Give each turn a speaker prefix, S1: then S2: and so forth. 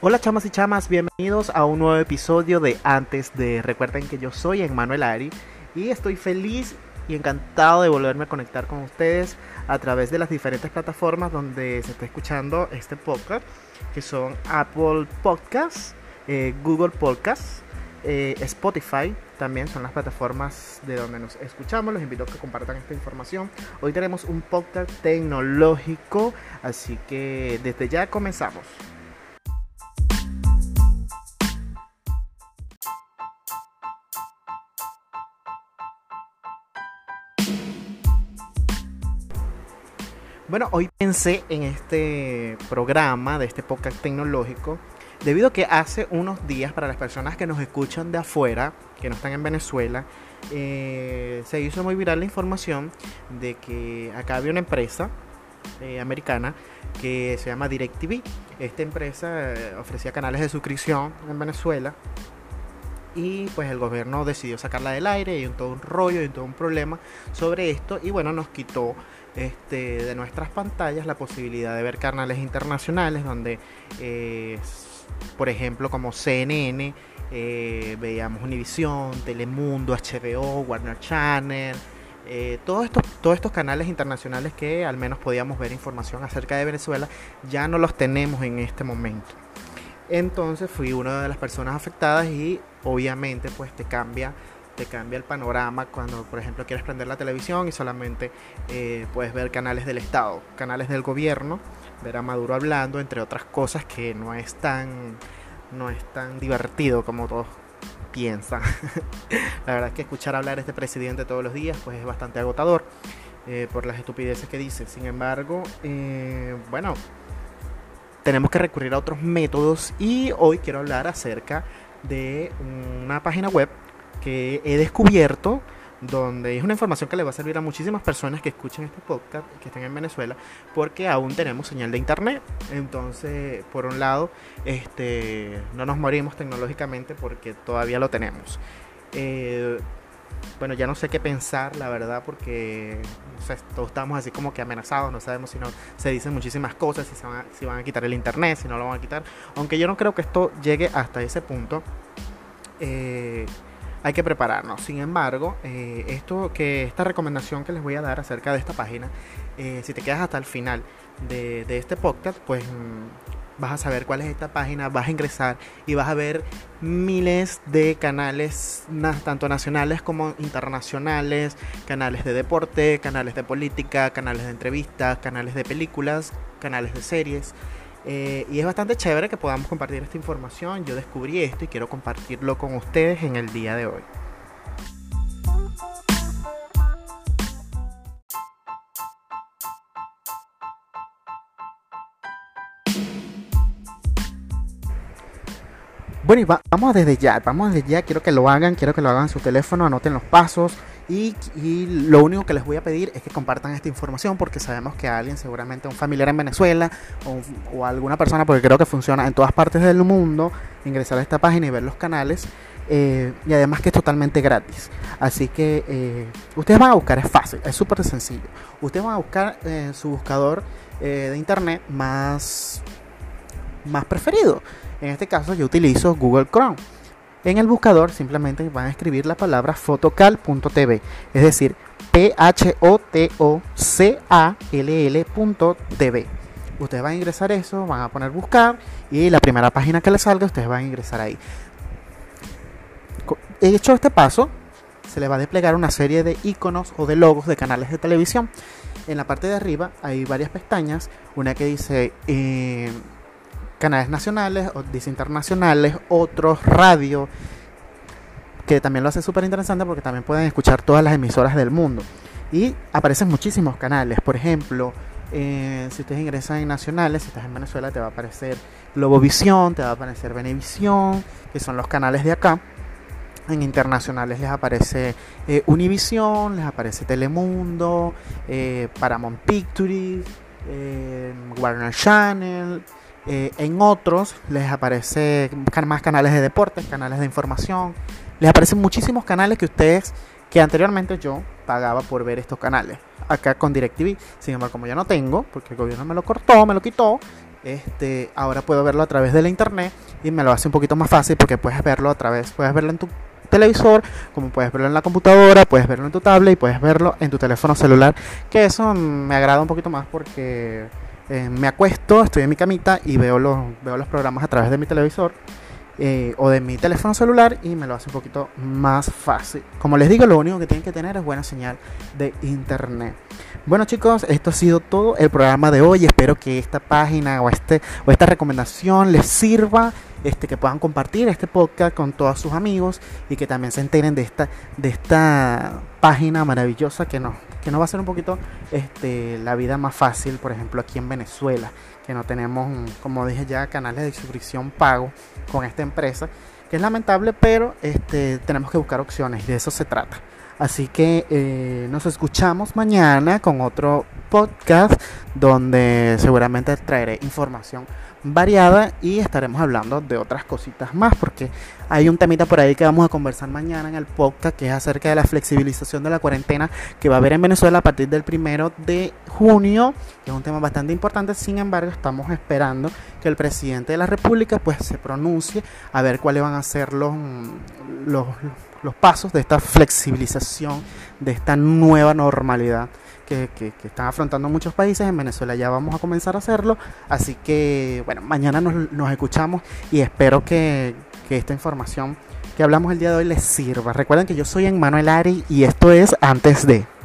S1: Hola chamas y chamas, bienvenidos a un nuevo episodio de Antes de. Recuerden que yo soy Emmanuel Ari y estoy feliz y encantado de volverme a conectar con ustedes a través de las diferentes plataformas donde se está escuchando este podcast, que son Apple Podcasts, eh, Google Podcasts, eh, Spotify, también son las plataformas de donde nos escuchamos. Los invito a que compartan esta información. Hoy tenemos un podcast tecnológico, así que desde ya comenzamos. Bueno, hoy pensé en este programa de este podcast tecnológico debido a que hace unos días para las personas que nos escuchan de afuera, que no están en Venezuela, eh, se hizo muy viral la información de que acá había una empresa eh, americana que se llama DirecTV. Esta empresa eh, ofrecía canales de suscripción en Venezuela y pues el gobierno decidió sacarla del aire y un todo un rollo y todo un problema sobre esto y bueno nos quitó este, de nuestras pantallas la posibilidad de ver canales internacionales donde, eh, por ejemplo, como CNN, eh, veíamos Univision, Telemundo, HBO, Warner Channel, eh, todos, estos, todos estos canales internacionales que al menos podíamos ver información acerca de Venezuela, ya no los tenemos en este momento. Entonces fui una de las personas afectadas y obviamente pues te cambia te cambia el panorama cuando, por ejemplo, quieres prender la televisión y solamente eh, puedes ver canales del Estado, canales del gobierno, ver a Maduro hablando, entre otras cosas que no es tan, no es tan divertido como todos piensan. la verdad es que escuchar hablar a este presidente todos los días pues es bastante agotador eh, por las estupideces que dice. Sin embargo, eh, bueno, tenemos que recurrir a otros métodos y hoy quiero hablar acerca de una página web que he descubierto donde es una información que le va a servir a muchísimas personas que escuchen este podcast que estén en Venezuela porque aún tenemos señal de internet. Entonces por un lado este no nos morimos tecnológicamente porque todavía lo tenemos. Eh, bueno ya no sé qué pensar la verdad porque todos estamos así como que amenazados no sabemos si no se dicen muchísimas cosas si, se van a, si van a quitar el internet si no lo van a quitar aunque yo no creo que esto llegue hasta ese punto eh, hay que prepararnos. Sin embargo, eh, esto que esta recomendación que les voy a dar acerca de esta página, eh, si te quedas hasta el final de, este podcast, pues mm, vas a saber cuál es esta página, vas a ingresar y vas a ver miles de canales, tanto nacionales como internacionales, canales de deporte, canales de política, canales de entrevistas, canales de películas, canales de series. Eh, y es bastante chévere que podamos compartir esta información. Yo descubrí esto y quiero compartirlo con ustedes en el día de hoy. Bueno, y vamos desde ya, vamos desde ya, quiero que lo hagan, quiero que lo hagan en su teléfono, anoten los pasos, y, lo único que les voy a pedir es que compartan esta información porque sabemos que alguien, seguramente un familiar en Venezuela o, alguna persona, porque creo que funciona en todas partes del mundo, ingresar a esta página y ver los canales. Eh, y además que es totalmente gratis. Así que eh, ustedes van a buscar, es fácil, es súper sencillo. Ustedes van a buscar eh, su buscador de internet más, más preferido. En este caso yo utilizo Google Chrome. En el buscador simplemente van a escribir la palabra fotocal.tv, es decir, P-H-O-T-O-C-A-L-L.tv. Ustedes van a ingresar eso, van a poner buscar y la primera página que les salga, ustedes van a ingresar ahí. Hecho este paso, se les va a desplegar una serie de iconos o de logos de canales de televisión. En la parte de arriba hay varias pestañas, una que dice eh, canales nacionales, internacionales, otros radio, que también lo hace súper interesante porque también pueden escuchar todas las emisoras del mundo. Y aparecen muchísimos canales, por ejemplo, eh, si ustedes ingresan en nacionales, si estás en Venezuela, te va a aparecer Globovisión, te va a aparecer Venevisión, que son los canales de acá. En internacionales les aparece eh, Univisión, les aparece Telemundo, eh, Paramount Pictures, Warner Channel, eh, en otros les aparece más canales de deportes, canales de información. Les aparecen muchísimos canales que ustedes, que anteriormente yo pagaba por ver estos canales. Acá con DirecTV. Sin embargo, como ya no tengo, porque el gobierno me lo cortó, me lo quitó, este, ahora puedo verlo a través de la internet y me lo hace un poquito más fácil porque puedes verlo a través, puedes verlo en tu televisor, como puedes verlo en la computadora, puedes verlo en tu tablet y puedes verlo en tu teléfono celular, que eso me agrada un poquito más porque eh, me acuesto, estoy en mi camita y veo los, veo los programas a través de mi televisor eh, o de mi teléfono celular y me lo hace un poquito más fácil. Como les digo, lo único que tienen que tener es buena señal de internet. Bueno chicos, esto ha sido todo el programa de hoy. Espero que esta página o, este, o esta recomendación les sirva. Este, que puedan compartir este podcast con todos sus amigos y que también se enteren de esta, de esta página maravillosa que nos, que nos va a hacer un poquito este, la vida más fácil, por ejemplo, aquí en Venezuela, que no tenemos, como dije ya, canales de suscripción pago con esta empresa, que es lamentable, pero este, tenemos que buscar opciones de eso se trata. Así que eh, nos escuchamos mañana con otro podcast donde seguramente traeré información variada y estaremos hablando de otras cositas más porque hay un temita por ahí que vamos a conversar mañana en el podcast que es acerca de la flexibilización de la cuarentena que va a haber en Venezuela a partir del primero de junio que es un tema bastante importante. Sin embargo estamos esperando que el presidente de la república pues se pronuncie a ver cuáles van a ser los, los, los pasos de esta flexibilización de esta nueva normalidad que, están afrontando muchos países. En Venezuela ya vamos a comenzar a hacerlo. Así que, bueno, mañana nos, escuchamos y espero que, que esta información que hablamos el día de hoy les sirva. Recuerden que yo soy Emmanuel Ari y esto es Antes de.